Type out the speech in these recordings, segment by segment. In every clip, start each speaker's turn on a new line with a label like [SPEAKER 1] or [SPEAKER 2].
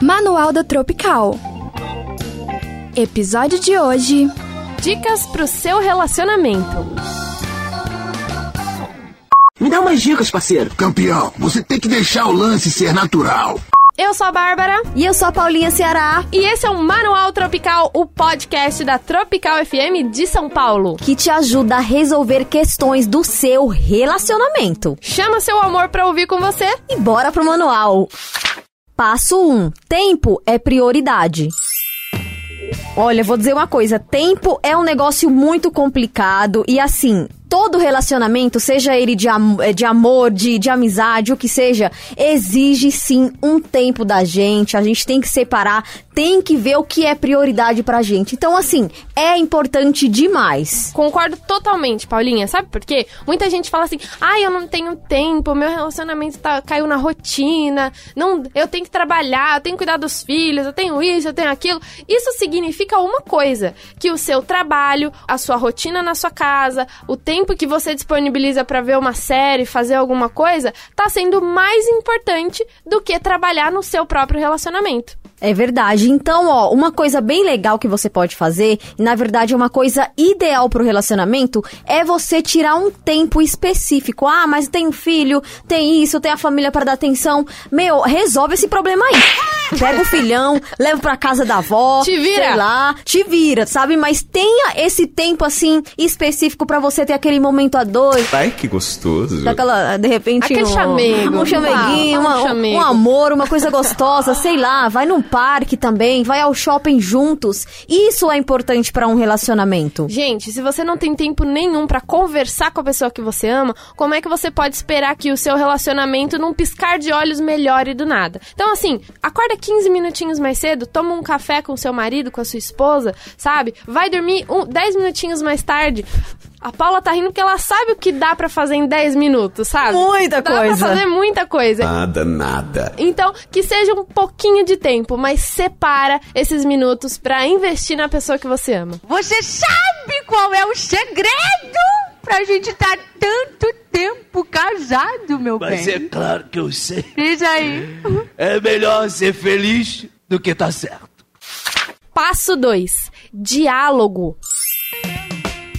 [SPEAKER 1] Manual da Tropical. Episódio de hoje:
[SPEAKER 2] Dicas pro seu relacionamento.
[SPEAKER 3] Me dá umas dicas, parceiro.
[SPEAKER 4] Campeão, você tem que deixar o lance ser natural.
[SPEAKER 2] Eu sou a Bárbara
[SPEAKER 5] E eu sou a Paulinha Ceará,
[SPEAKER 2] e esse é o Manual Tropical, o podcast da Tropical FM de São Paulo.
[SPEAKER 5] que te ajuda a resolver questões do seu relacionamento.
[SPEAKER 2] Chama seu amor pra ouvir com você.
[SPEAKER 5] E bora pro manual. Passo 1. Tempo é prioridade. Olha, vou dizer uma coisa, tempo é um negócio muito complicado e assim, todo relacionamento, seja ele de, am- eh, de amor, de, de amizade, o que seja, exige sim um tempo da gente. A gente tem que separar, tem que ver o que é prioridade pra gente. Então, assim, é importante demais.
[SPEAKER 2] Concordo totalmente, Paulinha. Sabe por quê? Muita gente fala assim: ai, eu não tenho tempo, meu relacionamento tá, caiu na rotina, não, eu tenho que trabalhar, eu tenho que cuidar dos filhos, eu tenho isso, eu tenho aquilo. Isso significa uma coisa: que o seu trabalho, a sua rotina na sua casa, o tempo que você disponibiliza pra ver uma série, fazer alguma coisa, tá sendo mais importante do que trabalhar no seu próprio relacionamento.
[SPEAKER 5] É verdade. Então, ó, uma coisa bem legal que você pode fazer, e na verdade é uma coisa ideal pro relacionamento, é você tirar um tempo específico. Ah, mas tem um filho, tem isso, tem a família para dar atenção. Meu, resolve esse problema aí. Pega o filhão, leva pra casa da avó,
[SPEAKER 2] Te vira.
[SPEAKER 5] sei lá, te vira, sabe? Mas tenha esse tempo assim específico pra você ter aquele momento a dois.
[SPEAKER 6] Ai, que gostoso.
[SPEAKER 5] Daquela, de repente,
[SPEAKER 2] Aquele
[SPEAKER 5] um,
[SPEAKER 2] chamego.
[SPEAKER 5] um chameguinho,
[SPEAKER 2] Ah, um
[SPEAKER 5] uma- um,
[SPEAKER 2] chamego.
[SPEAKER 5] um amor, uma coisa gostosa, sei lá, vai num parque também, vai ao shopping juntos. Isso é importante pra um relacionamento.
[SPEAKER 2] Gente, se você não tem tempo nenhum pra conversar com a pessoa que você ama, como é que você pode esperar que o seu relacionamento num piscar de olhos melhore do nada? Então, assim, acorda 15 minutinhos mais cedo, toma um café com seu marido, com a sua esposa, sabe? Vai dormir um, 10 minutinhos mais tarde. A Paula tá rindo porque ela sabe o que dá pra fazer em 10 minutos, sabe?
[SPEAKER 5] Muita
[SPEAKER 2] dá
[SPEAKER 5] coisa.
[SPEAKER 2] Dá pra fazer muita coisa.
[SPEAKER 6] Nada, nada.
[SPEAKER 2] Então, que seja um pouquinho de tempo, mas separa esses minutos pra investir na pessoa que você ama.
[SPEAKER 7] Você sabe qual é o segredo pra gente estar tanto tempo casado, meu
[SPEAKER 3] Mas
[SPEAKER 7] bem?
[SPEAKER 3] é claro que eu sei.
[SPEAKER 7] Diz aí.
[SPEAKER 3] É melhor ser feliz do que tá certo.
[SPEAKER 2] Passo 2: diálogo.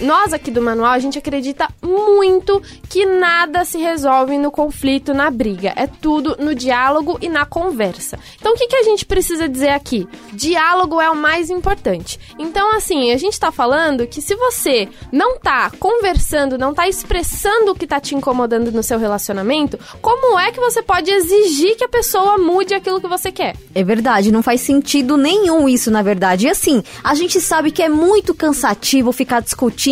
[SPEAKER 2] Nós aqui do manual, a gente acredita muito que nada se resolve no conflito, na briga. É tudo no diálogo e na conversa. Então, o que, que a gente precisa dizer aqui? Diálogo é o mais importante. Então, assim, a gente tá falando que se você não tá conversando, não tá expressando o que tá te incomodando no seu relacionamento, como é que você pode exigir que a pessoa mude aquilo que você quer?
[SPEAKER 5] É verdade, não faz sentido nenhum isso, na verdade. E assim, a gente sabe que é muito cansativo ficar discutindo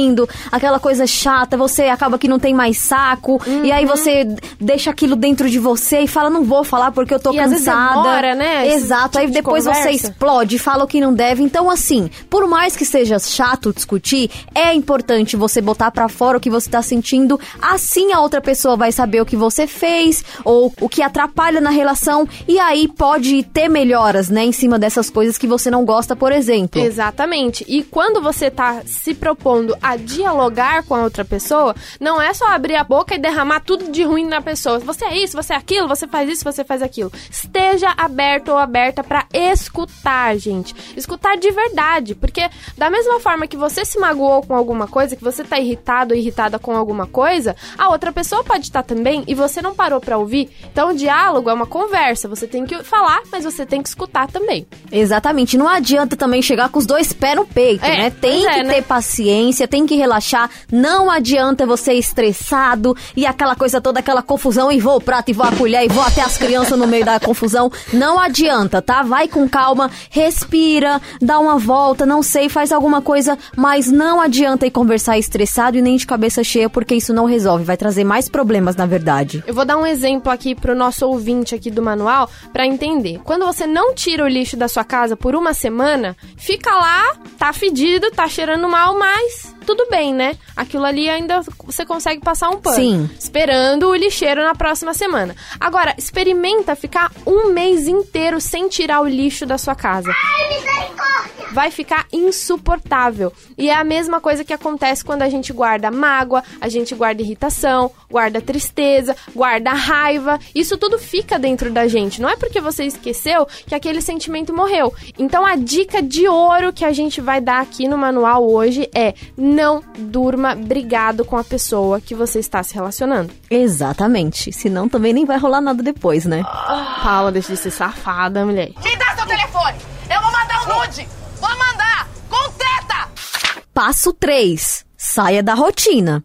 [SPEAKER 5] aquela coisa chata, você acaba que não tem mais saco, e aí você deixa aquilo dentro de você e fala, não vou falar porque eu tô
[SPEAKER 2] E
[SPEAKER 5] cansada.
[SPEAKER 2] demora, né,
[SPEAKER 5] Exato, aí
[SPEAKER 2] tipo de
[SPEAKER 5] depois você
[SPEAKER 2] conversa.
[SPEAKER 5] explode, fala o que não deve. Então, assim, por mais que seja chato discutir, é importante você botar pra fora o que você tá sentindo, assim a outra pessoa vai saber o que você fez ou o que atrapalha na relação, e aí pode ter melhoras, né, em cima dessas coisas que você não gosta, por exemplo.
[SPEAKER 2] Exatamente. E quando você tá se propondo a dialogar com a outra pessoa, não é só abrir a boca e derramar tudo de ruim na pessoa. Você é isso, você é aquilo, você faz isso, você faz aquilo. Esteja aberto ou aberta pra escutar, gente. Escutar de verdade, porque da mesma forma que você se magoou com alguma coisa, que você tá irritado ou irritada com alguma coisa, a outra pessoa pode estar também e você não parou pra ouvir. Então, o diálogo é uma conversa. Você tem que falar, mas você tem que escutar também.
[SPEAKER 5] Exatamente, não adianta também chegar com os dois pés no peito,
[SPEAKER 2] É,
[SPEAKER 5] né? Tem que
[SPEAKER 2] é, né?
[SPEAKER 5] ter paciência, tem que relaxar. Não adianta você estressado e aquela coisa toda, aquela confusão, e vou o prato, e vou a colher, e vou até as crianças no meio da confusão. Não adianta, tá? Vai com calma, respira, dá uma volta, não sei, faz alguma coisa, mas não adianta ir conversar estressado e nem de cabeça cheia, porque isso não resolve, vai trazer mais problemas, na verdade.
[SPEAKER 2] Eu vou dar um exemplo aqui pro nosso ouvinte aqui do manual pra entender. Quando você não tira o lixo da sua casa por uma semana, fica lá, tá fedido, tá cheirando mal, mas tudo bem, né? Aquilo ali ainda você consegue passar um pano.
[SPEAKER 5] Sim.
[SPEAKER 2] Esperando o lixeiro na próxima semana. Agora, experimenta ficar um mês inteiro sem tirar o lixo da sua casa. Vai ficar insuportável. E é a mesma coisa que acontece quando a gente guarda mágoa, a gente guarda irritação, guarda tristeza, guarda raiva. Isso tudo fica dentro da gente. Não é porque você esqueceu que aquele sentimento morreu. Então a dica de ouro que a gente vai dar aqui no manual hoje é: não durma brigado com a pessoa que você está se relacionando.
[SPEAKER 5] Exatamente. Senão também nem vai rolar nada depois, né?
[SPEAKER 2] Paula, deixa de ser safada, mulher.
[SPEAKER 8] Me dá seu telefone! Eu vou mandar um nude! Vou mandar! Com teta!
[SPEAKER 5] Passo 3. Saia da rotina.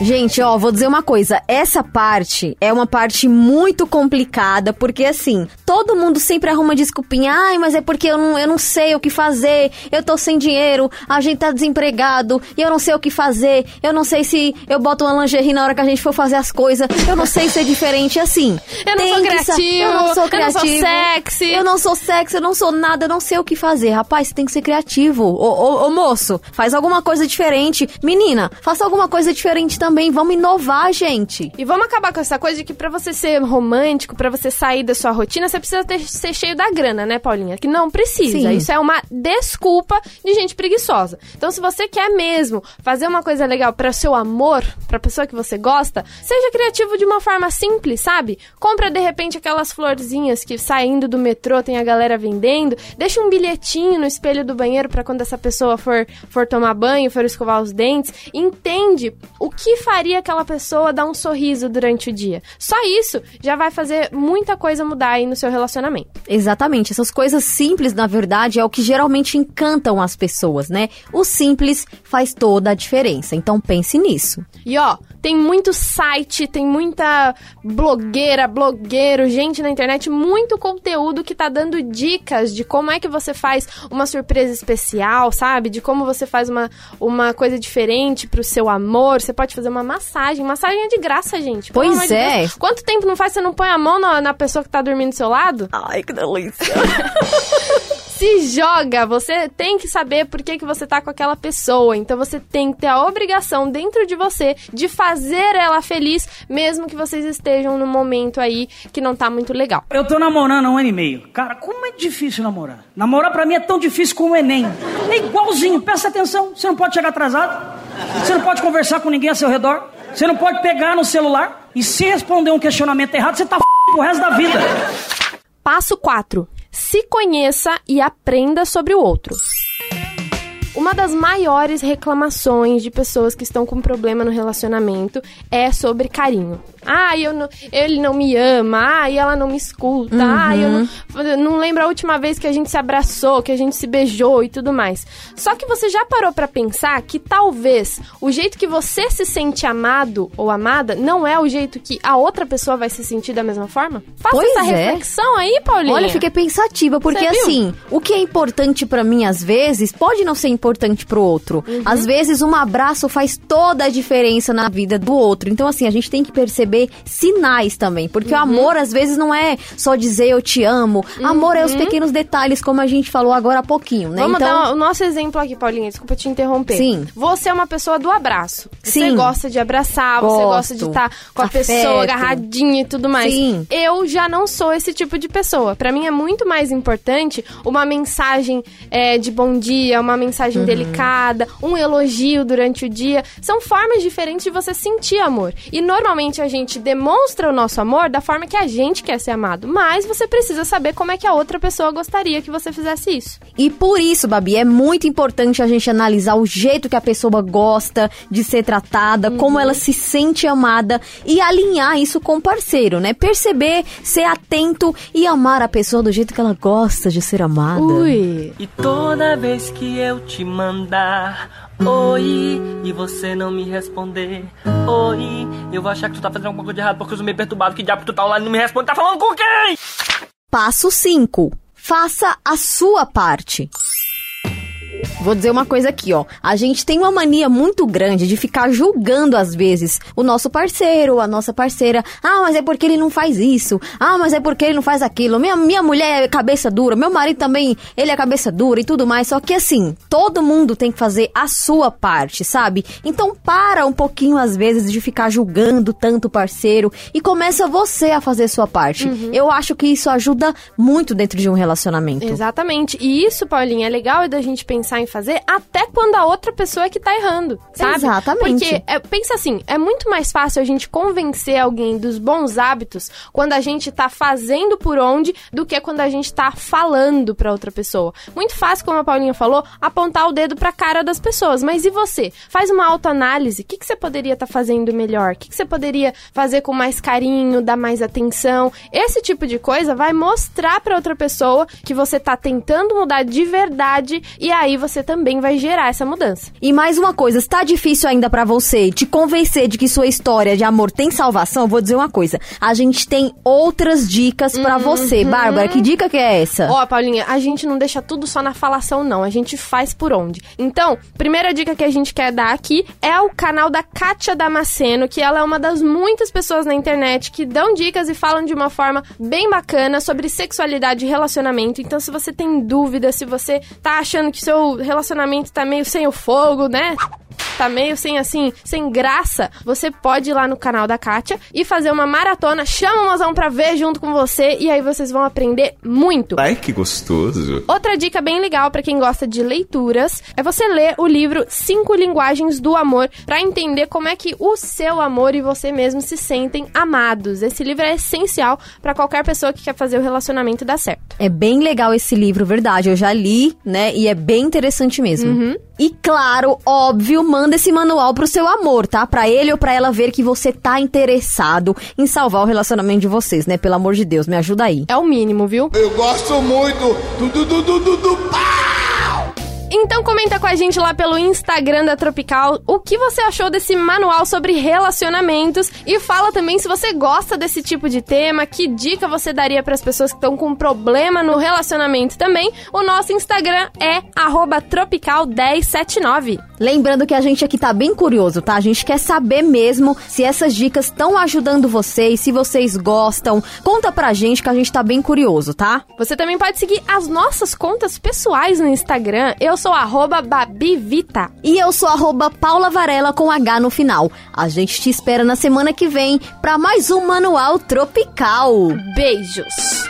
[SPEAKER 5] Gente, ó, vou dizer uma coisa. Essa parte é uma parte muito complicada, porque assim, todo mundo sempre arruma desculpinha. Ai, mas é porque eu não, eu não sei o que fazer, eu tô sem dinheiro, a gente tá desempregado, e eu não sei o que fazer, eu não sei se eu boto uma lingerie na hora que a gente for fazer as coisas, eu não sei ser diferente assim.
[SPEAKER 2] Eu não sou criativo,
[SPEAKER 5] eu não sou
[SPEAKER 2] eu não sou
[SPEAKER 5] criativo,
[SPEAKER 2] sexy.
[SPEAKER 5] Eu não sou sexy, eu não sou nada, eu não sei o que fazer. Rapaz, você tem que ser criativo. Ô, ô, ô, moço, faz alguma coisa diferente. Menina, faça alguma coisa diferente também. Vamos inovar, gente.
[SPEAKER 2] E vamos acabar com essa coisa de que pra você ser romântico, pra você sair da sua rotina, você precisa ter- ser cheio da grana, né, Paulinha? Que não precisa.
[SPEAKER 5] Sim.
[SPEAKER 2] Isso é uma desculpa de gente preguiçosa. Então, se você quer mesmo fazer uma coisa legal para seu amor, pra pessoa que você gosta, seja criativo de uma forma simples, sabe? Compra de repente aquelas florzinhas que saindo do metrô tem a galera vendendo, deixa um bilhetinho no espelho do banheiro pra quando essa pessoa for for tomar banho, for escovar os dentes, entende o que faria aquela pessoa dar um sorriso durante o dia. Só isso já vai fazer muita coisa mudar aí no seu relacionamento.
[SPEAKER 5] Exatamente, essas coisas simples, na verdade, é o que geralmente encantam as pessoas, né? O simples faz toda a diferença, então pense nisso.
[SPEAKER 2] E ó, tem muito site, tem muita blogueira, blogueiro, gente na internet, muito conteúdo que tá dando dicas de como é que você faz uma surpresa especial, sabe? De como você faz uma, uma coisa diferente pro seu amor. Você pode fazer uma massagem. Massagem é de graça, gente.
[SPEAKER 5] Pois é.
[SPEAKER 2] Quanto tempo não faz você não põe a mão na, na pessoa que tá dormindo do seu lado?
[SPEAKER 5] Ai, que delícia.
[SPEAKER 2] se joga, você tem que saber por que, que você tá com aquela pessoa. Então você tem que ter a obrigação dentro de você de fazer ela feliz, mesmo que vocês estejam num momento aí que não tá muito legal.
[SPEAKER 9] Eu tô namorando há um ano e meio. Cara, como é difícil namorar? Namorar pra mim é tão difícil como o Enem. É igualzinho, presta atenção. Você não pode chegar atrasado. Você não pode conversar com ninguém a seu redor. Você não pode pegar no celular. E se responder um questionamento errado, você tá f... pro resto da vida.
[SPEAKER 2] Passo 4. Se conheça e aprenda sobre o outro. Uma das maiores reclamações de pessoas que estão com problema no relacionamento é sobre carinho. Ah, eu não, ele não me ama. Ah, ela não me escuta. Ah, eu não, eu não lembro a última vez que a gente se abraçou, que a gente se beijou e tudo mais. Só que você já parou pra pensar que talvez o jeito que você se sente amado ou amada não é o jeito que a outra pessoa vai se sentir da mesma forma? Faça
[SPEAKER 5] Pois
[SPEAKER 2] essa
[SPEAKER 5] é.
[SPEAKER 2] reflexão aí, Paulinha.
[SPEAKER 5] Olha, fiquei pensativa, porque assim, o que é importante pra mim às vezes pode não ser importante pro outro.
[SPEAKER 2] Uhum.
[SPEAKER 5] Às vezes um abraço faz toda a diferença na vida do outro. Então assim, a gente tem que perceber sinais também, porque
[SPEAKER 2] Uhum.
[SPEAKER 5] o amor às vezes não é só dizer eu te amo. Amor é os pequenos detalhes, como a gente falou agora há pouquinho, né?
[SPEAKER 2] Uhum. Vamos
[SPEAKER 5] então,
[SPEAKER 2] dar o nosso exemplo aqui, Paulinha. Desculpa te interromper.
[SPEAKER 5] Sim.
[SPEAKER 2] Você é uma pessoa do abraço. Você
[SPEAKER 5] Sim.
[SPEAKER 2] gosta de abraçar, você
[SPEAKER 5] Gosto.
[SPEAKER 2] gosta de estar com a
[SPEAKER 5] Afeto.
[SPEAKER 2] pessoa agarradinha e tudo mais.
[SPEAKER 5] Sim.
[SPEAKER 2] Eu já não sou esse tipo de pessoa. Pra mim é muito mais importante uma mensagem é, de bom dia, uma mensagem
[SPEAKER 5] Uhum.
[SPEAKER 2] delicada, um elogio durante o dia. São formas diferentes de você sentir amor. E normalmente a gente demonstra o nosso amor da forma que a gente quer ser amado. Mas você precisa saber como é que a outra pessoa gostaria que você fizesse isso.
[SPEAKER 5] E por isso, Babi, é muito importante a gente analisar o jeito que a pessoa gosta de ser tratada,
[SPEAKER 2] Uhum.
[SPEAKER 5] como ela se sente amada e alinhar isso com o parceiro, né? Perceber, ser atento e amar a pessoa do jeito que ela gosta de ser amada.
[SPEAKER 2] Ui.
[SPEAKER 10] E toda vez que eu te mandar oi e você não me responder oi, eu vou achar que tu tá fazendo alguma coisa de errado porque eu sou meio perturbado. Que diabo tu tá online e não me responde? Tá falando com quem?
[SPEAKER 5] Passo 5. Faça a sua parte. Vou dizer uma coisa aqui, ó. A gente tem uma mania muito grande de ficar julgando, às vezes, o nosso parceiro, a nossa parceira. Ah, mas é porque ele não faz isso. Ah, mas é porque ele não faz aquilo. Minha, minha mulher é cabeça dura. Meu marido também, ele é cabeça dura e tudo mais. Só que assim, todo mundo tem que fazer a sua parte, sabe? Então para um pouquinho, às vezes, de ficar julgando tanto o parceiro e começa você a fazer a sua parte. Eu acho que isso ajuda muito dentro de um relacionamento.
[SPEAKER 2] Exatamente. E isso, Paulinha, é legal da gente pensar em fazer até quando a outra pessoa é que tá errando, sabe?
[SPEAKER 5] Exatamente.
[SPEAKER 2] Porque, é, pensa assim, é muito mais fácil a gente convencer alguém dos bons hábitos quando a gente tá fazendo por onde do que quando a gente tá falando pra outra pessoa. Muito fácil, como a Paulinha falou, apontar o dedo pra cara das pessoas. Mas e você? Faz uma autoanálise. O que, que você poderia estar fazendo melhor? O que, que você poderia fazer com mais carinho, dar mais atenção? Esse tipo de coisa vai mostrar pra outra pessoa que você tá tentando mudar de verdade e aí você também vai gerar essa mudança.
[SPEAKER 5] E mais uma coisa, está difícil ainda pra você te convencer de que sua história de amor tem salvação? Vou dizer uma coisa. A gente tem outras dicas pra você. Bárbara, que dica que é essa?
[SPEAKER 2] Ó, Paulinha, a gente não deixa tudo só na falação, não. A gente faz por onde. Então, primeira dica que a gente quer dar aqui é o canal da Kátia Damasceno, que ela é uma das muitas pessoas na internet que dão dicas e falam de uma forma bem bacana sobre sexualidade e relacionamento. Então, se você tem dúvida, se você tá achando que seu relacionamento tá meio sem o fogo, né? Tá meio sem assim, sem graça, você pode ir lá no canal da Kátia e fazer uma maratona, chama o mozão pra ver junto com você e aí vocês vão aprender muito.
[SPEAKER 6] Ai, que gostoso.
[SPEAKER 2] Outra dica bem legal pra quem gosta de leituras é você ler o livro Cinco Linguagens do Amor pra entender como é que o seu amor e você mesmo se sentem amados. Esse livro é essencial pra qualquer pessoa que quer fazer o relacionamento dar certo.
[SPEAKER 5] É bem legal esse livro, verdade. Eu já li, né? E é bem interessante mesmo. E claro, óbvio, manda esse manual pro seu amor, tá? Pra ele ou pra ela ver que você tá interessado em salvar o relacionamento de vocês, né? Pelo amor de Deus, me ajuda aí.
[SPEAKER 2] É o mínimo, viu?
[SPEAKER 4] Eu gosto muito do du du du du du pau!
[SPEAKER 2] Então comenta com a gente lá pelo Instagram da Tropical o que você achou desse manual sobre relacionamentos e fala também se você gosta desse tipo de tema, que dica você daria para as pessoas que estão com problema no relacionamento também. O nosso Instagram é tropical1079.
[SPEAKER 5] Lembrando que a gente aqui tá bem curioso, tá? A gente quer saber mesmo se essas dicas estão ajudando vocês, se vocês gostam. Conta pra gente que a gente tá bem curioso, tá?
[SPEAKER 2] Você também pode seguir as nossas contas pessoais no Instagram. Eu sou arroba Babivita.
[SPEAKER 5] E eu sou arroba Paula Varela com H no final. A gente te espera na semana que vem pra mais um Manual Tropical.
[SPEAKER 2] Beijos!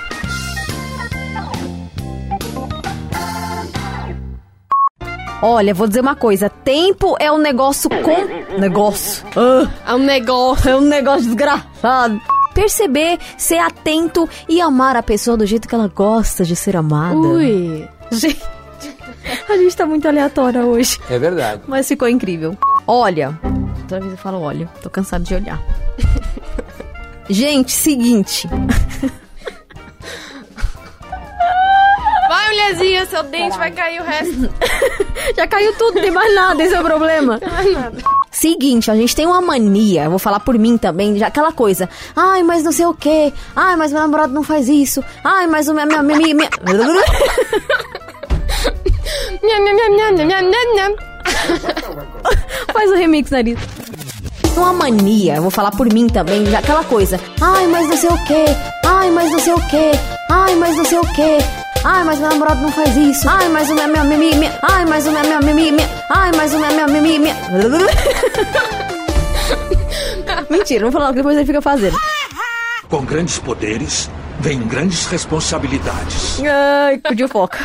[SPEAKER 5] Olha, vou dizer uma coisa: tempo é um negócio com. Negócio. Ah,
[SPEAKER 2] É um negócio.
[SPEAKER 5] é um negócio desgraçado. Perceber, ser atento e amar a pessoa do jeito que ela gosta de ser amada.
[SPEAKER 2] Ui.
[SPEAKER 5] Gente, a gente tá muito aleatória hoje.
[SPEAKER 3] É verdade.
[SPEAKER 5] Mas ficou incrível. Olha. Toda vez eu falo olha. Tô cansado de olhar. Gente, seguinte.
[SPEAKER 2] Vai, mulherzinha, seu dente vai cair o resto.
[SPEAKER 5] Já caiu tudo, não tem mais nada, esse é o problema. Seguinte, a gente tem uma mania, eu vou falar por mim também, já aquela coisa. Ai, mas não sei o quê. Ai, mas meu namorado não faz isso. Ai, mas o minha. minha, minha, minha... Faz o remix, nariz. Uma mania, eu vou falar por mim também, aquela coisa. Ai, mas não sei o quê. Ai, mas não sei o quê. Ai, mas não sei o quê. Ai, mas meu namorado não faz isso. Ai, mas o meu, meu, meu, meu, meu. Ai, mas o meu, meu, meu, meu, meu. Ai, mas o meu, meu, meu, meu, meu. Mentira, não vou falar que depois ele fica fazendo.
[SPEAKER 4] Com grandes poderes, vem grandes responsabilidades.
[SPEAKER 5] Ai, cu de foca.